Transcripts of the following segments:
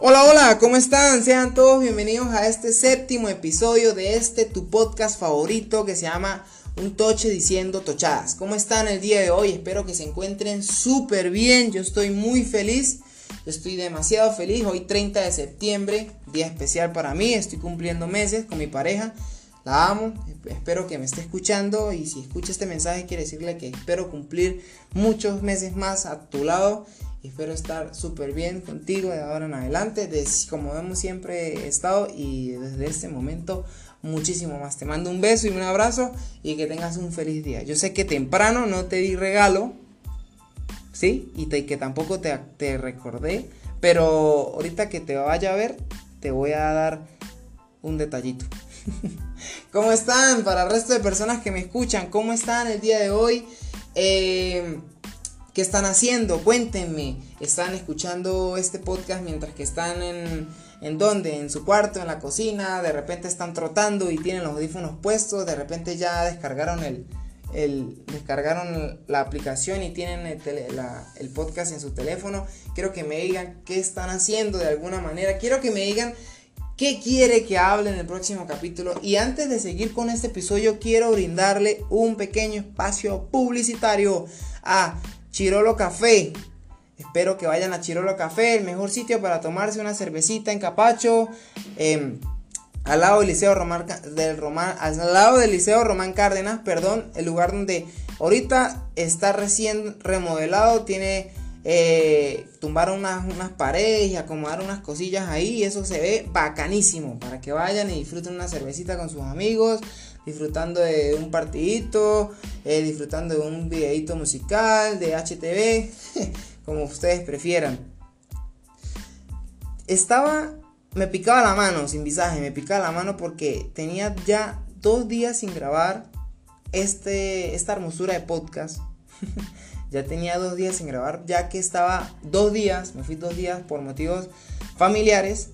Hola, hola, ¿cómo están? Sean todos bienvenidos a este séptimo episodio de este tu podcast favorito que se llama Un Toche Diciendo Tochadas. ¿Cómo están el día de hoy? Espero que se encuentren súper bien. Yo estoy muy feliz. Estoy demasiado feliz. Hoy 30 de septiembre, día especial para mí. Estoy cumpliendo meses con mi pareja. La amo, espero que me esté escuchando y si escucha este mensaje quiere decirle que espero cumplir muchos meses más a tu lado y espero estar súper bien contigo de ahora en adelante, como hemos siempre estado y desde este momento muchísimo más. Te mando un beso y un abrazo y que tengas un feliz día. Yo sé que temprano no te di regalo, ¿sí? Y que tampoco te, te recordé, pero ahorita que te vaya a ver, te voy a dar un detallito. ¿Cómo están? Para el resto de personas que me escuchan, ¿cómo están el día de hoy? Eh, ¿Qué están haciendo? Cuéntenme. ¿Están escuchando este podcast mientras que están en, en dónde? En su cuarto, en la cocina, de repente están trotando y tienen los audífonos puestos, de repente ya descargaron el, el, descargaron la aplicación y tienen el, el, podcast en su teléfono. Quiero que me digan qué están haciendo de alguna manera. Quiero que me digan qué quiere que hable en el próximo capítulo. Y antes de seguir con este episodio, quiero brindarle un pequeño espacio publicitario a Chirolo Café. Espero que vayan a Chirolo Café, el mejor sitio para tomarse una cervecita en Capacho. Em, al lado del Liceo Román, del Román, al lado del Liceo Román Cárdenas, perdón, el lugar donde ahorita está recién remodelado, tiene eh, tumbar unas, unas paredes y acomodar unas cosillas ahí. Y eso se ve bacanísimo para que vayan y disfruten una cervecita con sus amigos, disfrutando de un partidito, eh, disfrutando de un videito musical, de HTV, como ustedes prefieran. Estaba, me picaba la mano sin visaje, me picaba la mano porque tenía ya dos días sin grabar este, esta hermosura de podcast. Ya tenía dos días sin grabar, ya que estaba dos días, me fui dos días por motivos familiares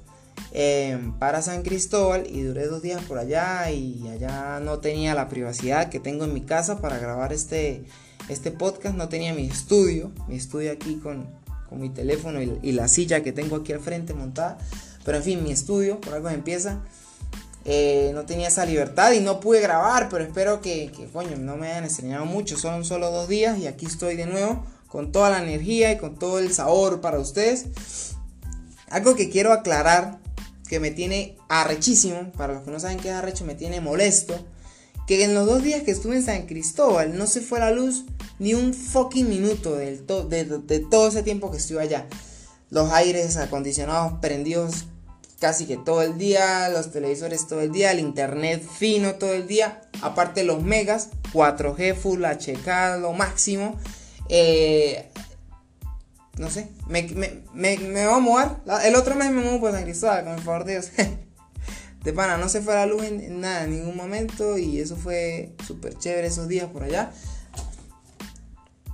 em, para San Cristóbal y duré dos días por allá y allá no tenía la privacidad que tengo en mi casa para grabar este, este podcast, no tenía mi estudio, mi estudio aquí con, con mi teléfono y, la silla que tengo aquí al frente montada, pero en fin, mi estudio, por algo empieza. Eh, no tenía esa libertad y no pude grabar, pero espero que, coño, no me hayan extrañado mucho. Son solo dos días y aquí estoy de nuevo con toda la energía y con todo el sabor para ustedes. Algo que quiero aclarar, que me tiene arrechísimo, para los que no saben qué es arrecho, me tiene molesto, que en los dos días que estuve en San Cristóbal no se fue la luz ni un fucking minuto de, todo ese tiempo que estuve allá. Los aires acondicionados prendidos casi que todo el día, los televisores todo el día, el internet fino todo el día, aparte los megas, 4G Full HK, lo máximo. Eh, no sé, me, me, voy a mover. El otro mes me muevo por San Cristóbal, con el favor de Dios. de pana, no se fue la luz en, nada, en ningún momento. Y eso fue súper chévere esos días por allá.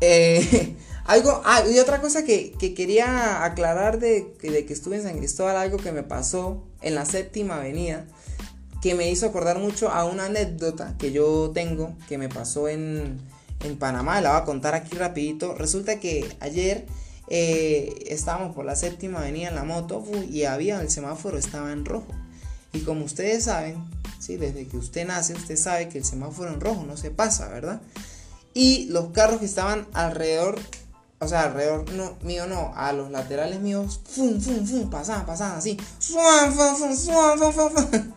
Eh, Algo, ah, y otra cosa que, quería aclarar de, de, que estuve en San Cristóbal, algo que me pasó en la séptima avenida, que me hizo acordar mucho a una anécdota que yo tengo, que me pasó en, en Panamá, la voy a contar aquí rapidito. Resulta que ayer eh, estábamos por la séptima avenida en la moto y había, el semáforo estaba en rojo. Y como ustedes saben, ¿sí? desde que usted nace, usted sabe que el semáforo en rojo no se pasa, ¿verdad? Y los carros que estaban alrededor o sea, alrededor no, mío no, a los laterales míos, fum, fum, fum, pasaban, pasaban así, suan, fum, fum, suan, fum, fum, fum.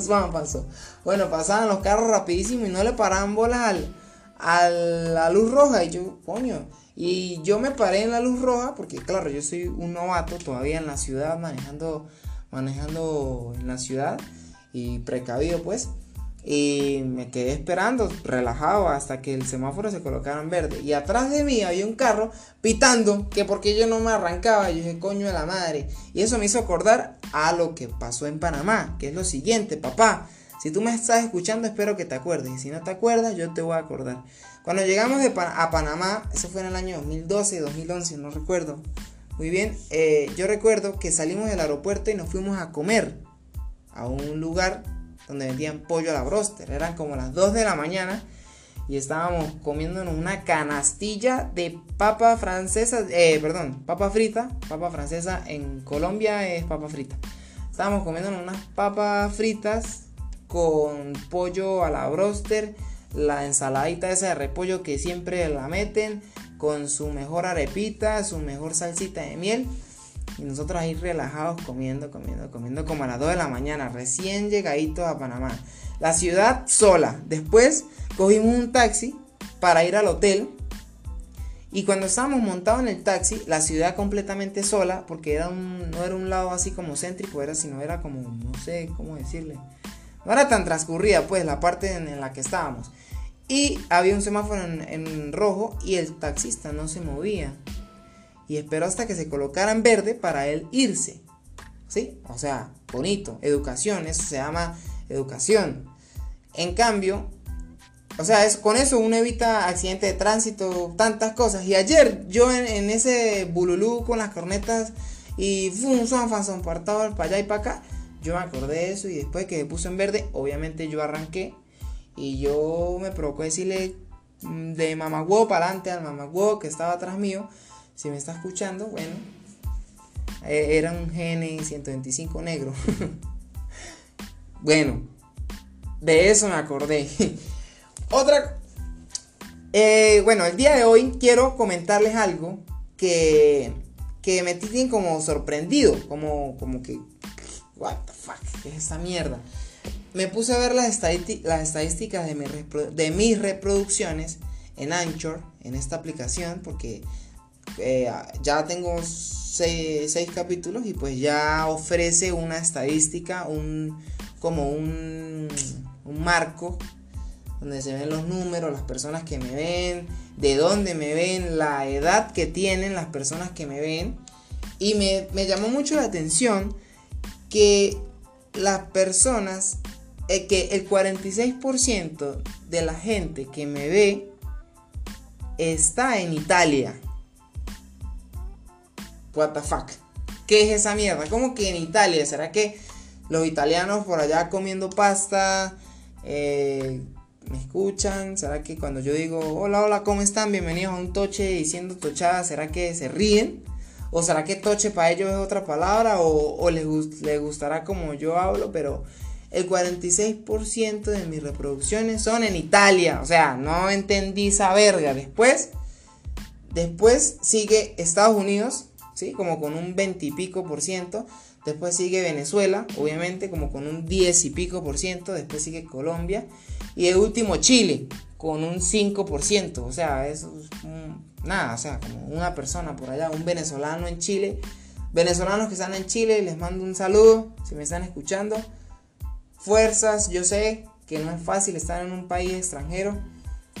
Suan pasó. Bueno, pasaban los carros rapidísimo y no le paraban bolas al, a la luz roja. Y yo, coño. Y yo me paré en la luz roja porque, claro, yo soy un novato todavía en la ciudad, manejando, manejando en la ciudad y precavido, pues. Y me quedé esperando, relajado, hasta que el semáforo se colocara en verde. Y atrás de mí había un carro pitando, que porque yo no me arrancaba, yo dije, coño de la madre. Y eso me hizo acordar a lo que pasó en Panamá, que es lo siguiente, papá. Si tú me estás escuchando, espero que te acuerdes. Y si no te acuerdas, yo te voy a acordar. Cuando llegamos a Panamá, eso fue en el año 2012, 2011, no recuerdo. Muy bien, eh, yo recuerdo que salimos del aeropuerto y nos fuimos a comer a un lugar donde vendían pollo a la broster. Eran como las 2 de la mañana y estábamos comiéndonos una canastilla de papa francesa, eh, perdón, papa frita, papa francesa en Colombia es papa frita. Estábamos comiéndonos unas papas fritas con pollo a la broster, la ensaladita esa de repollo que siempre la meten, con su mejor arepita, su mejor salsita de miel. Y nosotros ahí relajados comiendo, comiendo, comiendo como a las 2 de la mañana, recién llegaditos a Panamá. La ciudad sola. Después cogimos un taxi para ir al hotel. Y cuando estábamos montados en el taxi, la ciudad completamente sola, porque era un, no era un lado así como céntrico, era, sino era como, no sé cómo decirle. No era tan transcurrida, pues, la parte en, la que estábamos. Y había un semáforo en, rojo y el taxista no se movía. Y esperó hasta que se colocara en verde para él irse. ¿Sí? O sea, bonito. Educación, eso se llama educación. En cambio, o sea, es, con eso uno evita accidentes de tránsito, tantas cosas. Y ayer yo en, ese bululú con las cornetas y un son fan para allá y para acá, yo me acordé de eso y después que me puse en verde, obviamente yo arranqué y yo me provocó decirle mm, de mamagüo para adelante al mamagüo que estaba atrás mío, si me está escuchando, bueno, e, era un GN 125 negro. bueno, de eso me acordé. Otra... Eh, bueno, el día de hoy quiero comentarles algo que, que me tienen como sorprendido, como, como que... What the fuck, ¿qué es esa mierda? Me puse a ver las, estadísticas de, mis reproducciones en Anchor, en esta aplicación, porque eh, ya tengo seis, capítulos y pues ya ofrece una estadística, un, como un marco donde se ven los números, las personas que me ven, de dónde me ven, la edad que tienen las personas que me ven. Y me, llamó mucho la atención que las personas, eh, que el 46% de la gente que me ve está en Italia. What the fuck? ¿Qué es esa mierda? ¿Cómo que en Italia? ¿Será que los italianos por allá comiendo pasta? Eh, ¿Me escuchan? ¿Será que cuando yo digo, hola, hola, ¿cómo están? Bienvenidos a un toche diciendo tochada, ¿será que se ríen? ¿O será que toche para ellos es otra palabra? ¿O, les, gustará como yo hablo? Pero el 46% de mis reproducciones son en Italia. O sea, no entendí esa verga. Después, después sigue Estados Unidos, ¿sí? Como con un 20 y pico por ciento. Después sigue Venezuela, obviamente, como con un 10 y pico por ciento. Después sigue Colombia. Y el último Chile, con un 5%. O sea, es nada, o sea, como una persona por allá, un venezolano en Chile. Venezolanos que están en Chile, les mando un saludo, si me están escuchando. Fuerzas, yo sé que no es fácil estar en un país extranjero.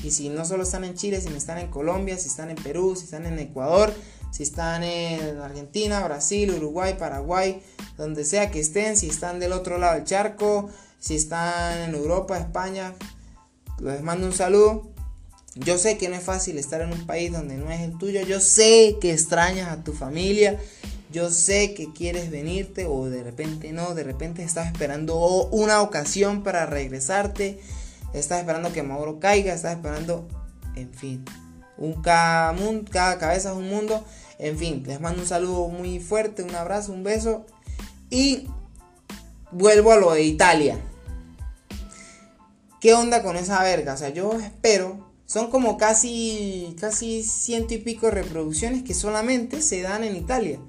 Y si no solo están en Chile, si están en Colombia, si están en Perú, si están en Ecuador, si están en Argentina, Brasil, Uruguay, Paraguay, donde sea que estén, si están del otro lado del charco, si están en Europa, España, les mando un saludo. Yo sé que no es fácil estar en un país donde no es el tuyo, yo sé que extrañas a tu familia, yo sé que quieres venirte o de repente no, de repente estás esperando una ocasión para regresarte, estás esperando que Mauro caiga, estás esperando, en fin, un cada, cada cabeza es un mundo. En fin, les mando un saludo muy fuerte, un abrazo, un beso. Y vuelvo a lo de Italia. ¿Qué onda con esa verga? O sea, yo espero. Son como casi, casi ciento y pico reproducciones que solamente se dan en Italia.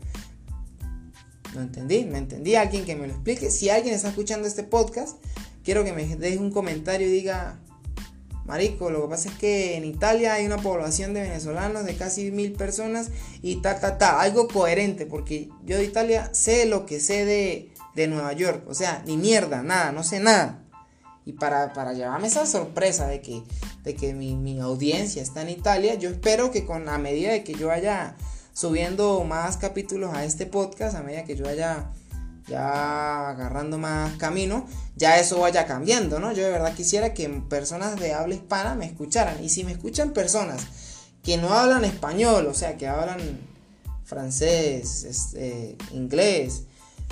No entendí, me entendí. Alguien que me lo explique. Si alguien está escuchando este podcast, quiero que me deje un comentario y diga, Marico, lo que pasa es que en Italia hay una población de venezolanos de casi mil personas y ta, ta, ta, algo coherente, porque yo de Italia sé lo que sé de, Nueva York, o sea, ni mierda, nada, no sé nada. Y para, para llevarme esa sorpresa de que, de que mi, mi, audiencia está en Italia, yo espero que con a medida de que yo vaya subiendo más capítulos a este podcast, a medida que yo vaya ya agarrando más camino, ya eso vaya cambiando, ¿no? Yo de verdad quisiera que personas de habla hispana me escucharan. Y si me escuchan personas que no hablan español, o sea, que hablan francés, este, inglés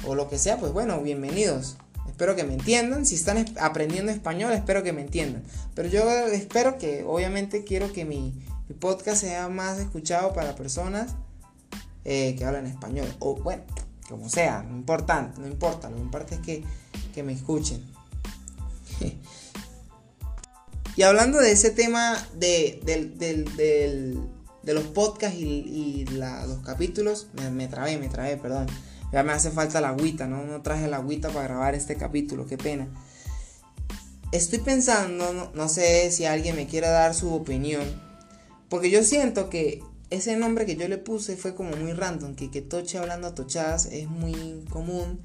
o lo que sea, pues bueno, bienvenidos. Espero que me entiendan. Si están aprendiendo español, espero que me entiendan. Pero yo espero que, obviamente, quiero que mi, podcast sea más escuchado para personas eh, que hablan español. O bueno, como sea, no importa, no importa. Lo importante es que, que me escuchen. y hablando de ese tema de, de los podcasts y, los capítulos, me, me trabé, me trabé, perdón. Ya me hace falta la agüita, ¿no? No traje la agüita para grabar este capítulo, qué pena. Estoy pensando, no, sé si alguien me quiere dar su opinión, porque yo siento que ese nombre que yo le puse fue como muy random, que, que Toche hablando a tochadas es muy común.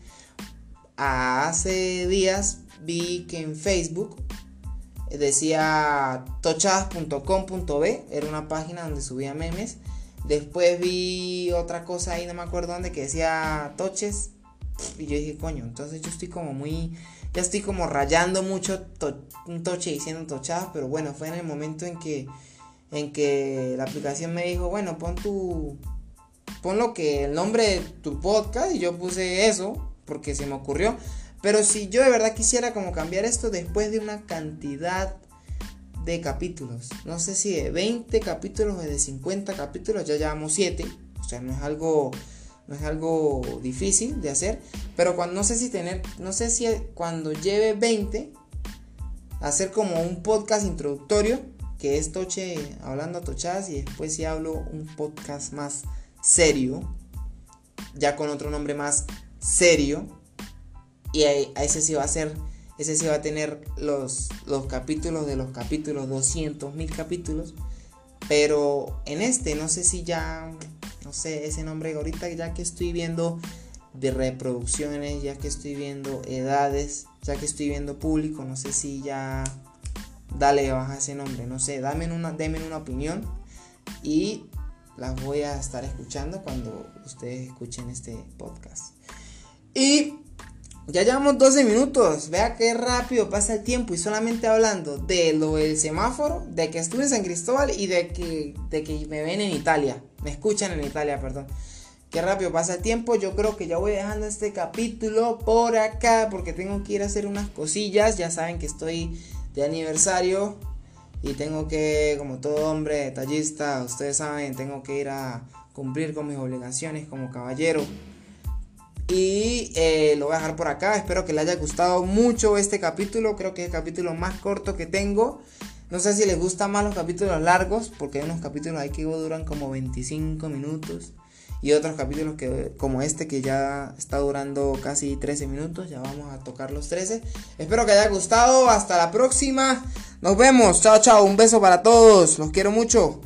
Hace días vi que en Facebook decía tochadas.com.b, era una página donde subía memes Después vi otra cosa ahí, no me acuerdo dónde, que decía toches. Y yo dije, coño, entonces yo estoy como muy. Ya estoy como rayando mucho un toche diciendo tochadas. Pero bueno, fue en el momento en que. En que la aplicación me dijo, bueno, pon tu. Pon lo que. el nombre de tu podcast. Y yo puse eso. Porque se me ocurrió. Pero si yo de verdad quisiera como cambiar esto después de una cantidad de capítulos. No sé si de 20 capítulos o de 50 capítulos, ya llevamos 7. O sea, no es algo no es algo difícil de hacer, pero cuando no sé si tener, no sé si cuando lleve 20 hacer como un podcast introductorio que es Toche hablando a tochadas y después si hablo un podcast más serio, ya con otro nombre más serio y a ese sí va a ser ese sí va a tener los, los capítulos de los capítulos, 200 mil capítulos. Pero en este, no sé si ya, no sé, ese nombre ahorita ya que estoy viendo de reproducciones, ya que estoy viendo edades, ya que estoy viendo público, no sé si ya dale baja ese nombre, no sé, dame una, denme una opinión y las voy a estar escuchando cuando ustedes escuchen este podcast. Y ya llevamos 12 minutos. Vea qué rápido pasa el tiempo. Y solamente hablando de lo del semáforo, de que estuve en San Cristóbal y de que, de que me ven en Italia. Me escuchan en Italia, perdón. Qué rápido pasa el tiempo. Yo creo que ya voy dejando este capítulo por acá porque tengo que ir a hacer unas cosillas. Ya saben que estoy de aniversario y tengo que, como todo hombre detallista, ustedes saben, tengo que ir a cumplir con mis obligaciones como caballero. Y eh, lo voy a dejar por acá. Espero que les haya gustado mucho este capítulo. Creo que es el capítulo más corto que tengo. No sé si les gustan más los capítulos largos, porque hay unos capítulos ahí que duran como 25 minutos. Y otros capítulos que, como este que ya está durando casi 13 minutos. Ya vamos a tocar los 13. Espero que haya gustado. Hasta la próxima. Nos vemos. Chao, chao. Un beso para todos. Los quiero mucho.